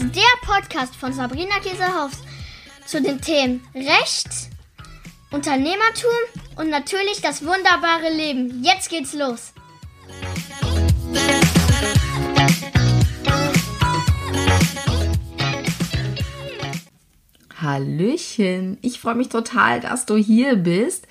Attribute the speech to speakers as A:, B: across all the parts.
A: ist der Podcast von Sabrina Käsehaus zu den Themen Recht, Unternehmertum und natürlich das wunderbare Leben. Jetzt geht's los.
B: Hallöchen, ich freue mich total, dass du hier bist.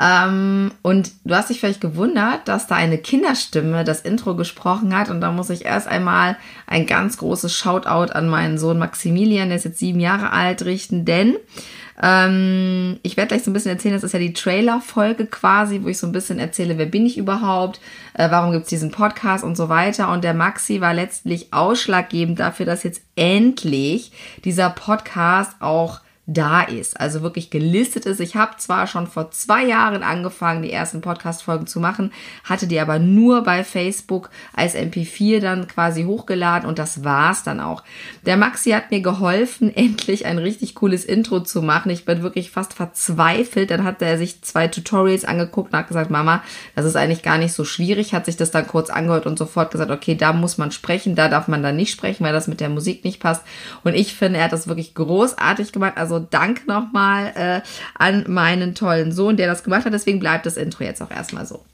B: Ähm, und du hast dich vielleicht gewundert, dass da eine Kinderstimme das Intro gesprochen hat. Und da muss ich erst einmal ein ganz großes Shoutout an meinen Sohn Maximilian, der ist jetzt sieben Jahre alt, richten, denn ähm, ich werde gleich so ein bisschen erzählen, das ist ja die Trailer-Folge quasi, wo ich so ein bisschen erzähle, wer bin ich überhaupt, äh, warum gibt es diesen Podcast und so weiter. Und der Maxi war letztlich ausschlaggebend dafür, dass jetzt endlich dieser Podcast auch da ist, also wirklich gelistet ist. Ich habe zwar schon vor zwei Jahren angefangen, die ersten Podcast-Folgen zu machen, hatte die aber nur bei Facebook als MP4 dann quasi hochgeladen und das war's dann auch. Der Maxi hat mir geholfen, endlich ein richtig cooles Intro zu machen. Ich bin wirklich fast verzweifelt. Dann hat er sich zwei Tutorials angeguckt und hat gesagt, Mama, das ist eigentlich gar nicht so schwierig, hat sich das dann kurz angehört und sofort gesagt, okay, da muss man sprechen, da darf man dann nicht sprechen, weil das mit der Musik nicht passt. Und ich finde, er hat das wirklich großartig gemacht. Also Dank nochmal äh, an meinen tollen Sohn, der das gemacht hat. Deswegen bleibt das Intro jetzt auch erstmal so.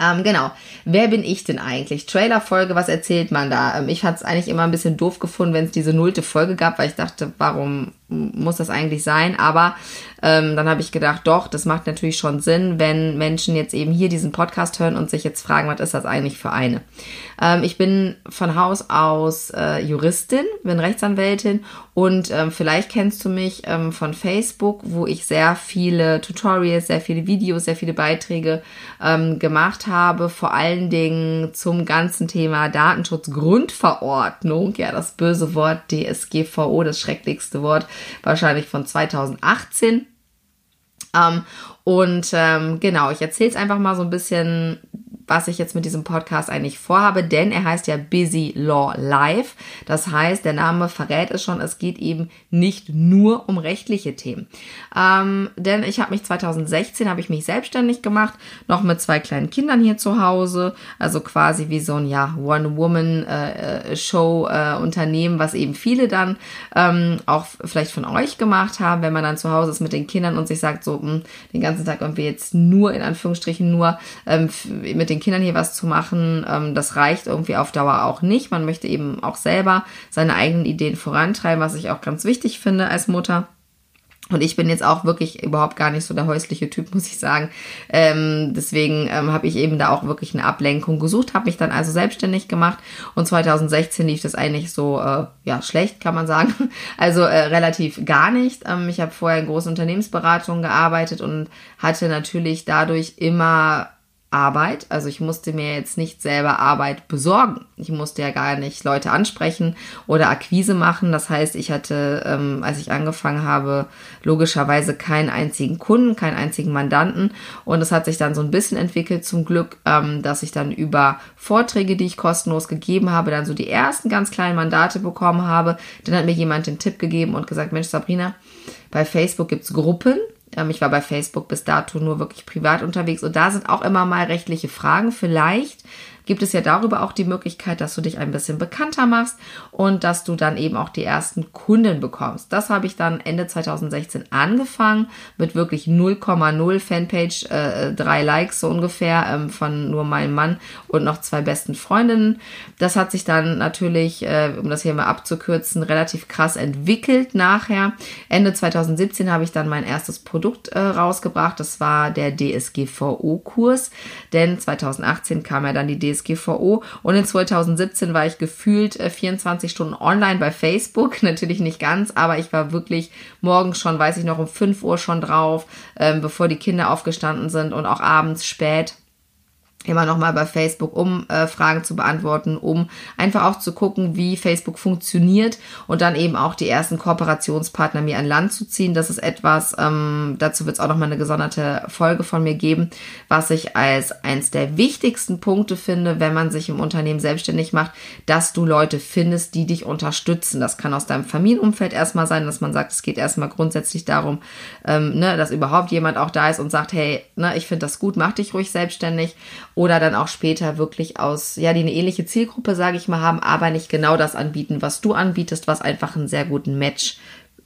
B: Ähm, genau. Wer bin ich denn eigentlich? Trailer-Folge, was erzählt man da? Ähm, ich hatte es eigentlich immer ein bisschen doof gefunden, wenn es diese nullte Folge gab, weil ich dachte, warum muss das eigentlich sein? Aber ähm, dann habe ich gedacht, doch, das macht natürlich schon Sinn, wenn Menschen jetzt eben hier diesen Podcast hören und sich jetzt fragen, was ist das eigentlich für eine? Ähm, ich bin von Haus aus äh, Juristin, bin Rechtsanwältin und ähm, vielleicht kennst du mich ähm, von Facebook, wo ich sehr viele Tutorials, sehr viele Videos, sehr viele Beiträge ähm, gemacht habe, vor allen Dingen zum ganzen Thema Datenschutzgrundverordnung, ja, das böse Wort DSGVO, das schrecklichste Wort wahrscheinlich von 2018. Ähm, und ähm, genau, ich erzähle es einfach mal so ein bisschen, was ich jetzt mit diesem Podcast eigentlich vorhabe, denn er heißt ja Busy Law Live. Das heißt, der Name verrät es schon, es geht eben nicht nur um rechtliche Themen. Ähm, denn ich habe mich 2016, habe ich mich selbstständig gemacht, noch mit zwei kleinen Kindern hier zu Hause, also quasi wie so ein ja, One-Woman-Show-Unternehmen, was eben viele dann ähm, auch vielleicht von euch gemacht haben, wenn man dann zu Hause ist mit den Kindern und sich sagt, so mh, hm, den ganzen Tag irgendwie jetzt nur in Anführungsstrichen nur ähm, mit den Kindern hier was zu machen, ähm, das reicht irgendwie auf Dauer auch nicht. Man möchte eben auch selber seine eigenen Ideen vorantreiben, was ich auch ganz wichtig finde als Mutter. Und ich bin jetzt auch wirklich überhaupt gar nicht so der häusliche Typ, muss ich sagen. Ähm, deswegen ähm, habe ich eben da auch wirklich eine Ablenkung gesucht, habe mich dann also selbstständig gemacht und 2016 lief das eigentlich so, äh, ja, schlecht, kann man sagen. Also äh, relativ gar nicht. Ähm, ich habe vorher in großen Unternehmensberatungen gearbeitet und hatte natürlich dadurch immer Arbeit. Also ich musste mir jetzt nicht selber Arbeit besorgen. Ich musste ja gar nicht Leute ansprechen oder Akquise machen. Das heißt, ich hatte, ähm, als ich angefangen habe, logischerweise keinen einzigen Kunden, keinen einzigen Mandanten. Und es hat sich dann so ein bisschen entwickelt zum Glück, ähm, dass ich dann über Vorträge, die ich kostenlos gegeben habe, dann so die ersten ganz kleinen Mandate bekommen habe. Dann hat mir jemand den Tipp gegeben und gesagt, Mensch, Sabrina, bei Facebook gibt's Gruppen, ähm, ich war bei Facebook bis dato nur wirklich privat unterwegs und da sind auch immer mal rechtliche Fragen. Vielleicht gibt es ja darüber auch die Möglichkeit, dass du dich ein bisschen bekannter machst und dass du dann eben auch die ersten Kunden bekommst. Das habe ich dann Ende 2016 angefangen mit wirklich 0,0 Fanpage, äh, drei Likes so ungefähr ähm, von nur meinem Mann und noch zwei besten Freundinnen. Das hat sich dann natürlich, äh, um das hier mal abzukürzen, relativ krass entwickelt nachher. Ende 2017 habe ich dann mein erstes Produkt äh, rausgebracht. Das war der DSGVO-Kurs, denn 2018 kam ja dann die DSGVO DSGVO. Und in 2017 war ich gefühlt 24 äh, Stunden online bei Facebook. Natürlich nicht ganz, aber ich war wirklich morgens schon, weiß ich noch, um 5 Uhr schon drauf, ähm, bevor die Kinder aufgestanden sind und auch abends spät immer noch mal bei Facebook, um äh, Fragen zu beantworten, um einfach auch zu gucken, wie Facebook funktioniert und dann eben auch die ersten Kooperationspartner mir an Land zu ziehen. Das ist etwas, ähm, dazu wird es auch noch mal eine gesonderte Folge von mir geben, was ich als eins der wichtigsten Punkte finde, wenn man sich im Unternehmen selbstständig macht, dass du Leute findest, die dich unterstützen. Das kann aus deinem Familienumfeld erstmal sein, dass man sagt, es geht erstmal grundsätzlich darum, ähm, ne, dass überhaupt jemand auch da ist und sagt, hey, ne, ich finde das gut, mach dich ruhig selbstständig oder dann auch später wirklich aus, ja, die eine ähnliche Zielgruppe, sage ich mal, haben, aber nicht genau das anbieten, was du anbietest, was einfach einen sehr guten Match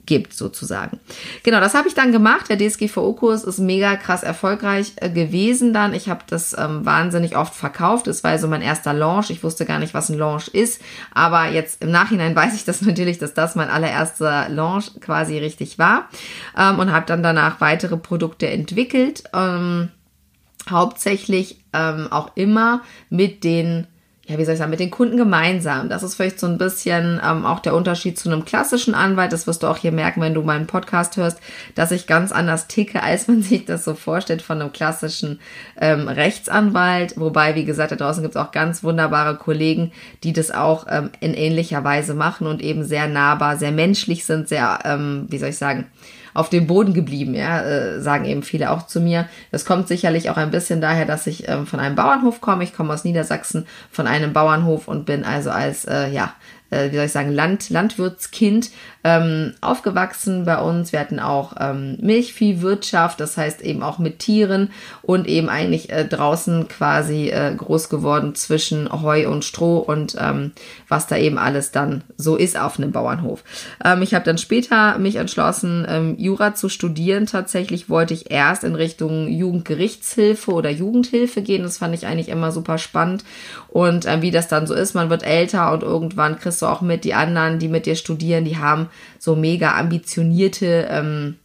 B: gibt, sozusagen. Genau, das habe ich dann gemacht. Der DSGVO-Kurs ist mega krass erfolgreich äh, gewesen dann. Ich habe das ähm, wahnsinnig oft verkauft. Es war so mein erster Launch. Ich wusste gar nicht, was ein Launch ist. Aber jetzt im Nachhinein weiß ich das natürlich, dass das mein allererster Launch quasi richtig war. Ähm, und habe dann danach weitere Produkte entwickelt. Ähm, hauptsächlich ähm, auch immer mit den ja, wie soll ich sagen, mit den Kunden gemeinsam. Das ist vielleicht so ein bisschen ähm, auch der Unterschied zu einem klassischen Anwalt. Das wirst du auch hier merken, wenn du meinen Podcast hörst, dass ich ganz anders ticke, als man sich das so vorstellt von einem klassischen ähm, Rechtsanwalt. Wobei, wie gesagt, da draußen gibt es auch ganz wunderbare Kollegen, die das auch ähm, in ähnlicher Weise machen und eben sehr nahbar, sehr menschlich sind, sehr, ähm, wie soll ich sagen, auf dem Boden geblieben, ja, äh, sagen eben viele auch zu mir. Das kommt sicherlich auch ein bisschen daher, dass ich ähm, von einem Bauernhof komme. Ich komme aus Niedersachsen von einem Bauernhof und bin also als, äh, ja, äh, wie soll ich sagen, Land, Landwirtskind ähm, aufgewachsen bei uns. Wir hatten auch ähm, Milchviehwirtschaft, das heißt eben auch mit Tieren und eben eigentlich äh, draußen quasi äh, groß geworden zwischen Heu und Stroh und ähm, was da eben alles dann so ist auf einem Bauernhof. Ähm, ich habe dann später mich entschlossen, ähm, Jura zu studieren. Tatsächlich wollte ich erst in Richtung Jugendgerichtshilfe oder Jugendhilfe gehen. Das fand ich eigentlich immer super spannend. Und äh, wie das dann so ist, man wird älter und irgendwann kriegst du auch mit, die anderen, die mit dir studieren, die haben so mega ambitionierte, ähm,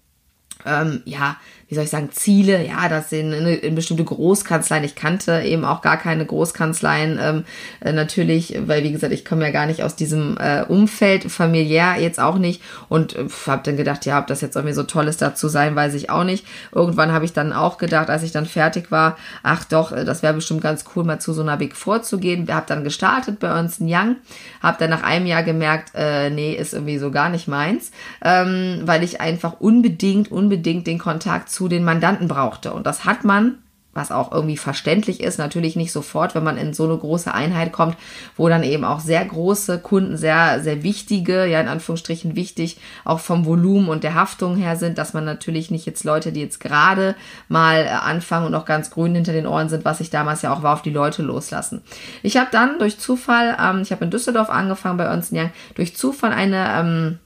B: ähm, ja, wie soll ich sagen, Ziele, ja, das sind in, in bestimmte Großkanzleien. Ich kannte eben auch gar keine Großkanzleien, ähm, äh, natürlich, weil wie gesagt, ich komme ja gar nicht aus diesem äh, Umfeld, familiär jetzt auch nicht und äh, habe dann gedacht, ja, ob das jetzt irgendwie so toll ist, da zu sein, weiß ich auch nicht. Irgendwann habe ich dann auch gedacht, als ich dann fertig war, ach doch, äh, das wäre bestimmt ganz cool, mal zu so einer Big Four zu haben dann gestartet bei in Young, habe dann nach einem Jahr gemerkt, äh, nee, ist irgendwie so gar nicht meins, ähm, weil ich einfach unbedingt, unbedingt den Kontakt zu zu den Mandanten brauchte. Und das hat man, was auch irgendwie verständlich ist, natürlich nicht sofort, wenn man in so eine große Einheit kommt, wo dann eben auch sehr große Kunden, sehr, sehr wichtige, ja in Anführungsstrichen wichtig, auch vom Volumen und der Haftung her sind, dass man natürlich nicht jetzt Leute, die jetzt gerade mal äh, anfangen und noch ganz grün hinter den Ohren sind, was ich damals ja auch war, auf die Leute loslassen. Ich habe dann durch Zufall, ähm, ich habe in Düsseldorf angefangen bei Ernst Young, durch Zufall eine ähm,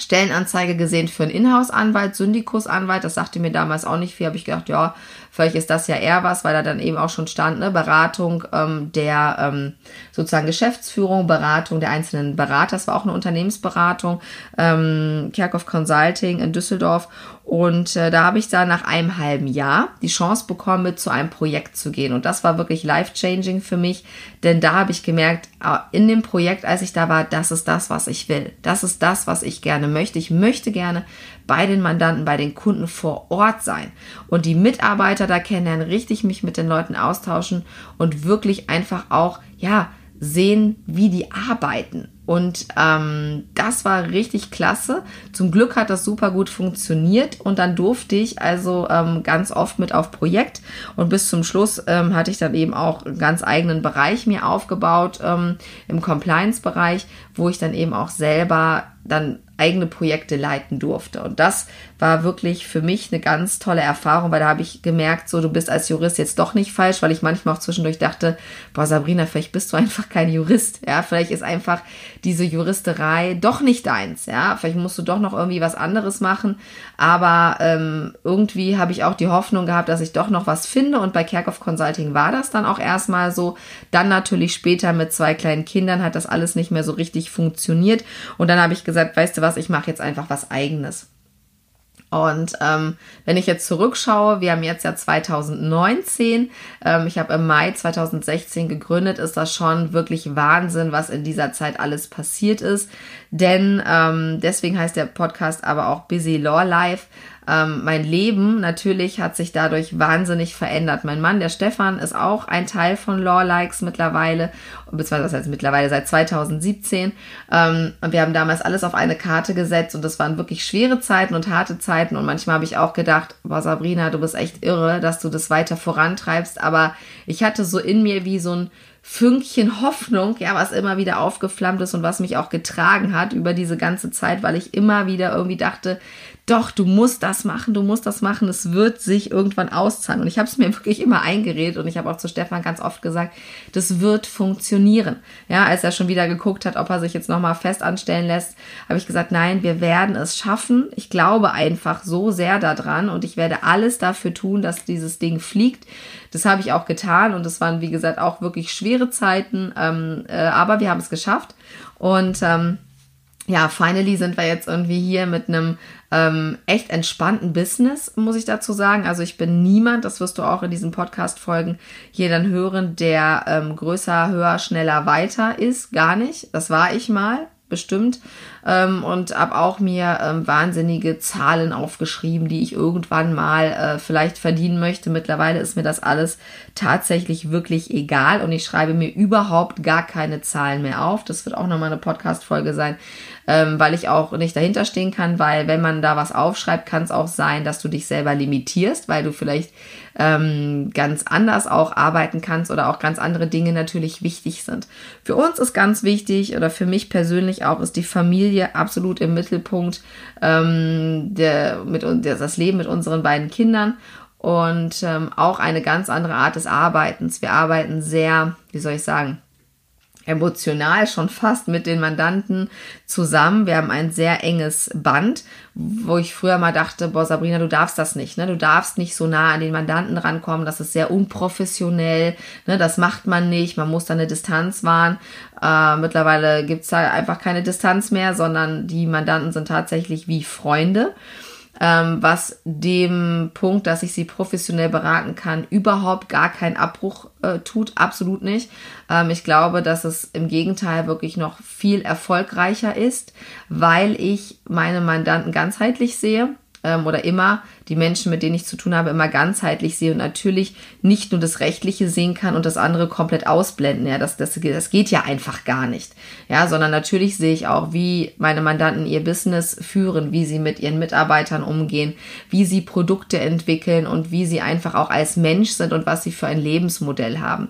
B: Stellenanzeige gesehen für einen Inhouse-Anwalt, Syndikusanwalt. Das sagte mir damals auch nicht viel. Habe ich gedacht, ja, vielleicht ist das ja eher was, weil da dann eben auch schon stand, ne, Beratung ähm, der ähm, sozusagen Geschäftsführung, Beratung der einzelnen Berater. Das war auch eine Unternehmensberatung, ähm, Kerkhoff Consulting in Düsseldorf. Und äh, da habe ich dann nach einem halben Jahr die Chance bekommen, mit zu einem Projekt zu gehen. Und das war wirklich life-changing für mich, denn da habe ich gemerkt, ah, in dem Projekt, als ich da war, das ist das, was ich will. Das ist das, was ich gerne möchte. Ich möchte gerne bei den Mandanten, bei den Kunden vor Ort sein und die Mitarbeiter da kennenlernen, richtig mich mit den Leuten austauschen und wirklich einfach auch, ja, sehen, wie die arbeiten. Und ähm, das war richtig klasse. Zum Glück hat das super gut funktioniert und dann durfte ich also ähm, ganz oft mit auf Projekt und bis zum Schluss ähm, hatte ich dann eben auch einen ganz eigenen Bereich mir aufgebaut ähm, im Compliance-Bereich, wo ich dann eben auch selber dann eigene Projekte leiten durfte. Und das war wirklich für mich eine ganz tolle Erfahrung, weil da habe ich gemerkt, so du bist als Jurist jetzt doch nicht falsch, weil ich manchmal auch zwischendurch dachte, boah Sabrina, vielleicht bist du einfach kein Jurist, ja, vielleicht ist einfach diese Juristerei doch nicht deins, ja, vielleicht musst du doch noch irgendwie was anderes machen, aber ähm, irgendwie habe ich auch die Hoffnung gehabt, dass ich doch noch was finde. Und bei Kerkhoff Consulting war das dann auch erstmal so, dann natürlich später mit zwei kleinen Kindern hat das alles nicht mehr so richtig funktioniert. Und dann habe ich gesagt, weißt du was, ich mache jetzt einfach was eigenes. Und ähm, wenn ich jetzt zurückschaue, wir haben jetzt ja 2019, ähm, ich habe im Mai 2016 gegründet, ist das schon wirklich Wahnsinn, was in dieser Zeit alles passiert ist. Denn ähm, deswegen heißt der Podcast aber auch Busy Law Life. Ähm, mein Leben natürlich hat sich dadurch wahnsinnig verändert. Mein Mann, der Stefan, ist auch ein Teil von Law Likes mittlerweile, beziehungsweise heißt mittlerweile seit 2017. Ähm, und wir haben damals alles auf eine Karte gesetzt und das waren wirklich schwere Zeiten und harte Zeiten. Und manchmal habe ich auch gedacht, boah, Sabrina, du bist echt irre, dass du das weiter vorantreibst. Aber ich hatte so in mir wie so ein Fünkchen Hoffnung, ja, was immer wieder aufgeflammt ist und was mich auch getragen hat über diese ganze Zeit, weil ich immer wieder irgendwie dachte, doch, du musst das machen, du musst das machen, es wird sich irgendwann auszahlen. Und ich habe es mir wirklich immer eingeredet und ich habe auch zu Stefan ganz oft gesagt, das wird funktionieren. Ja, als er schon wieder geguckt hat, ob er sich jetzt nochmal fest anstellen lässt, habe ich gesagt, nein, wir werden es schaffen. Ich glaube einfach so sehr daran und ich werde alles dafür tun, dass dieses Ding fliegt. Das habe ich auch getan und es waren, wie gesagt, auch wirklich schwere Zeiten, ähm, äh, aber wir haben es geschafft. Und ähm, ja, finally sind wir jetzt irgendwie hier mit einem ähm, echt entspannten Business, muss ich dazu sagen. Also ich bin niemand, das wirst du auch in diesen Podcast-Folgen hier dann hören, der ähm, größer, höher, schneller, weiter ist. Gar nicht. Das war ich mal bestimmt ähm, und habe auch mir ähm, wahnsinnige Zahlen aufgeschrieben, die ich irgendwann mal äh, vielleicht verdienen möchte. Mittlerweile ist mir das alles tatsächlich wirklich egal und ich schreibe mir überhaupt gar keine Zahlen mehr auf. Das wird auch nochmal eine Podcast-Folge sein, ähm, weil ich auch nicht dahinter stehen kann, weil wenn man da was aufschreibt, kann es auch sein, dass du dich selber limitierst, weil du vielleicht ähm, ganz anders auch arbeiten kannst oder auch ganz andere Dinge natürlich wichtig sind. Für uns ist ganz wichtig oder für mich persönlich auch ist die Familie absolut im Mittelpunkt, ähm, der, mit, der, das Leben mit unseren beiden Kindern und ähm, auch eine ganz andere Art des Arbeitens. Wir arbeiten sehr, wie soll ich sagen, emotional schon fast mit den Mandanten zusammen. Wir haben ein sehr enges Band, wo ich früher mal dachte, boah, Sabrina, du darfst das nicht, ne? Du darfst nicht so nah an den Mandanten rankommen, das ist sehr unprofessionell, ne? Das macht man nicht, man muss da eine Distanz wahren. Äh, mittlerweile gibt's da einfach keine Distanz mehr, sondern die Mandanten sind tatsächlich wie Freunde ähm, was dem Punkt, dass ich sie professionell beraten kann, überhaupt gar keinen Abbruch äh, tut. Absolut nicht. Ähm, ich glaube, dass es im Gegenteil wirklich noch viel erfolgreicher ist, weil ich meine Mandanten ganzheitlich sehe ähm, oder immer die Menschen, mit denen ich zu tun habe, immer ganzheitlich sehe und natürlich nicht nur das Rechtliche sehen kann und das andere komplett ausblenden. Ja, das, das, das geht ja einfach gar nicht. Ja, sondern natürlich sehe ich auch, wie meine Mandanten ihr Business führen, wie sie mit ihren Mitarbeitern umgehen, wie sie Produkte entwickeln und wie sie einfach auch als Mensch sind und was sie für ein Lebensmodell haben.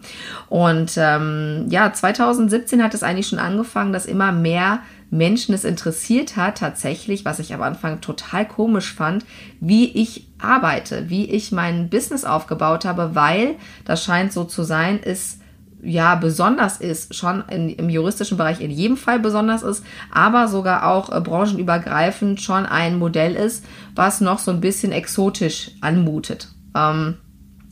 B: Und ähm, ja, 2017 hat es eigentlich schon angefangen, dass immer mehr Menschen es interessiert hat, tatsächlich, was ich am Anfang total komisch fand, wie ich arbeite, wie ich mein Business aufgebaut habe, weil das scheint so zu sein, ist ja besonders ist, schon in, im juristischen Bereich in jedem Fall besonders ist, aber sogar auch äh, branchenübergreifend schon ein Modell ist, was noch so ein bisschen exotisch anmutet. Ähm,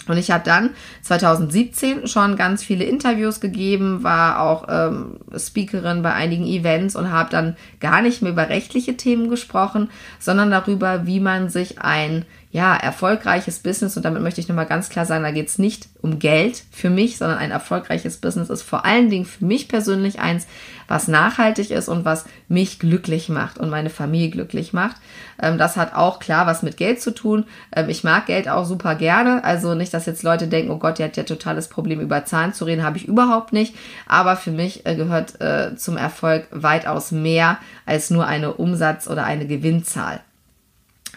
B: und ich habe dann 2017 schon ganz viele Interviews gegeben, war auch ähm, Speakerin bei einigen Events und habe dann gar nicht mehr über rechtliche Themen gesprochen, sondern darüber, wie man sich ein ja, erfolgreiches Business, und damit möchte ich nochmal ganz klar sagen, da geht es nicht um Geld für mich, sondern ein erfolgreiches Business ist vor allen Dingen für mich persönlich eins, was nachhaltig ist und was mich glücklich macht und meine Familie glücklich macht. Ähm, das hat auch klar was mit Geld zu tun. Ähm, ich mag Geld auch super gerne. Also nicht, dass jetzt Leute denken, oh Gott, die hat ja totales Problem, über Zahlen zu reden, habe ich überhaupt nicht. Aber für mich äh, gehört äh, zum Erfolg weitaus mehr als nur eine Umsatz- oder eine Gewinnzahl.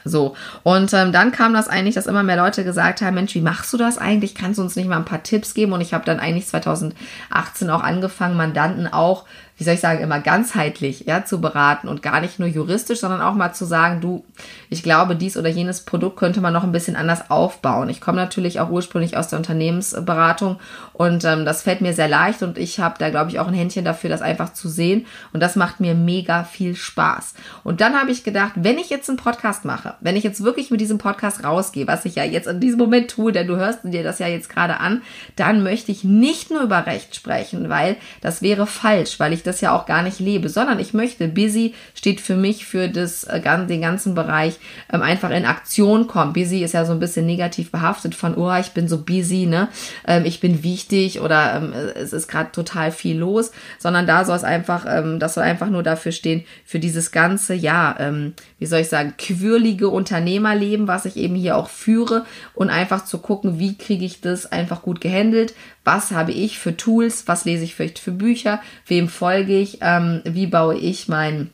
B: So, und ähm, dann kam das eigentlich, dass immer mehr Leute gesagt haben, Mensch, wie machst du das eigentlich? Kannst du uns nicht mal ein paar Tipps geben? Und ich habe dann eigentlich 2018 auch angefangen, Mandanten auch wie soll ich sagen, immer ganzheitlich ja, zu beraten und gar nicht nur juristisch, sondern auch mal zu sagen, du, ich glaube, dies oder jenes Produkt könnte man noch ein bisschen anders aufbauen. Ich komme natürlich auch ursprünglich aus der Unternehmensberatung und ähm, das fällt mir sehr leicht und ich habe da, glaube ich, auch ein Händchen dafür, das einfach zu sehen und das macht mir mega viel Spaß. Und dann habe ich gedacht, wenn ich jetzt einen Podcast mache, wenn ich jetzt wirklich mit diesem Podcast rausgehe, was ich ja jetzt in diesem Moment tue, denn du hörst dir das ja jetzt gerade an, dann möchte ich nicht nur über Recht sprechen, weil das wäre falsch, weil ich das ja auch gar nicht lebe, sondern ich möchte, busy steht für mich für das, äh, den ganzen Bereich ähm, einfach in Aktion kommen. Busy ist ja so ein bisschen negativ behaftet von, oh, ich bin so busy, ne? Ähm, ich bin wichtig oder ähm, es ist gerade total viel los, sondern da soll es einfach, ähm, das soll einfach nur dafür stehen, für dieses ganze, ja, ähm, wie soll ich sagen, quirlige Unternehmerleben, was ich eben hier auch führe und einfach zu gucken, wie kriege ich das einfach gut gehandelt, was habe ich für Tools, was lese ich vielleicht für Bücher, wem folge ich, ähm, wie baue ich mein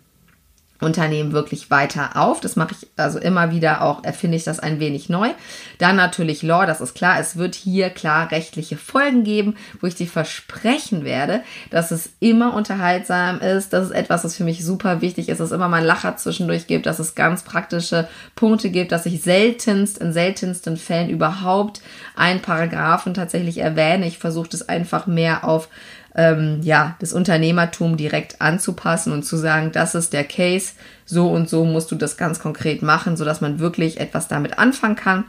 B: Unternehmen wirklich weiter auf. Das mache ich also immer wieder auch, erfinde ich das ein wenig neu. Dann natürlich Law, das ist klar. Es wird hier klar rechtliche Folgen geben, wo ich dir versprechen werde, dass es immer unterhaltsam ist. Das ist etwas, was für mich super wichtig ist, dass es immer mal ein Lacher zwischendurch gibt, dass es ganz praktische Punkte gibt, dass ich seltenst, in seltensten Fällen überhaupt einen Paragraphen tatsächlich erwähne. Ich versuche das einfach mehr auf ähm, ja, das Unternehmertum direkt anzupassen und zu sagen, das ist der Case, so und so musst du das ganz konkret machen, sodass man wirklich etwas damit anfangen kann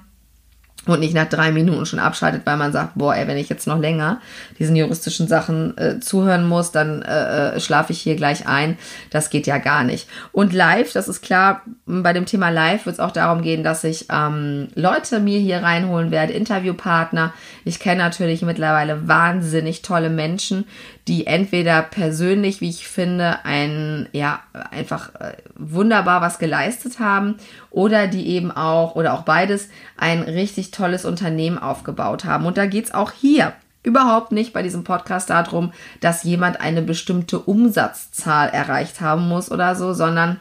B: und nicht nach drei Minuten schon abschaltet, weil man sagt, boah, ey, wenn ich jetzt noch länger diesen juristischen Sachen äh, zuhören muss, dann äh, äh schlafe ich hier gleich ein. Das geht ja gar nicht. Und live, das ist klar, bei dem Thema live wird es auch darum gehen, dass ich ähm, Leute mir hier reinholen werde, Interviewpartner. Ich kenne natürlich mittlerweile wahnsinnig tolle Menschen, die entweder persönlich, wie ich finde, ein, ja, einfach äh, wunderbar was geleistet haben oder die eben auch, oder auch beides, ein richtig tolles Unternehmen aufgebaut haben. Und da geht's auch hier überhaupt nicht bei diesem Podcast darum, dass jemand eine bestimmte Umsatzzahl erreicht haben muss oder so, sondern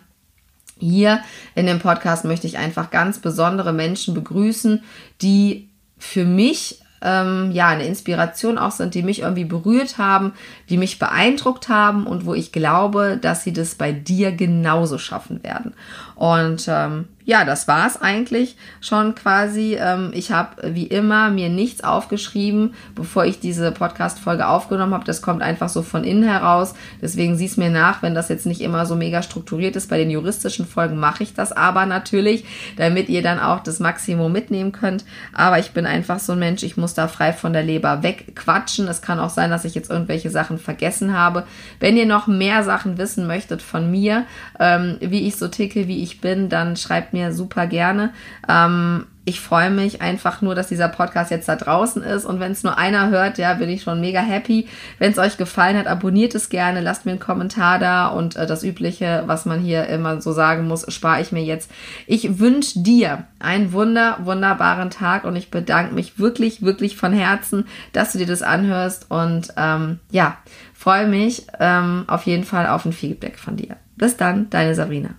B: hier in dem Podcast möchte ich einfach ganz besondere Menschen begrüßen, die für mich ähm, ja eine Inspiration auch sind, die mich irgendwie berührt haben, die mich beeindruckt haben und wo ich glaube, dass sie das bei dir genauso schaffen werden. Und ähm, ja, das war's eigentlich schon quasi. Ähm, ich habe wie immer mir nichts aufgeschrieben, bevor ich diese Podcast-Folge aufgenommen habe. Das kommt einfach so von innen heraus. Deswegen sieh's mir nach, wenn das jetzt nicht immer so mega strukturiert ist. Bei den juristischen Folgen mache ich das aber natürlich, damit ihr dann auch das Maximum mitnehmen könnt. Aber ich bin einfach so ein Mensch, ich muss da frei von der Leber wegquatschen. Es kann auch sein, dass ich jetzt irgendwelche Sachen vergessen habe. Wenn ihr noch mehr Sachen wissen möchtet von mir, ähm, wie ich so ticke, wie ich bin, dann schreibt mir super gerne. Ähm, ich freue mich einfach nur, dass dieser Podcast jetzt da draußen ist. Und wenn es nur einer hört, ja, bin ich schon mega happy. Wenn es euch gefallen hat, abonniert es gerne, lasst mir einen Kommentar da und äh, das Übliche, was man hier immer so sagen muss, spare ich mir jetzt. Ich wünsche dir einen wunder, wunderbaren Tag und ich bedanke mich wirklich, wirklich von Herzen, dass du dir das anhörst und ähm, ja, freue mich ähm, auf jeden Fall auf ein Feedback von dir. Bis dann, deine Sabrina.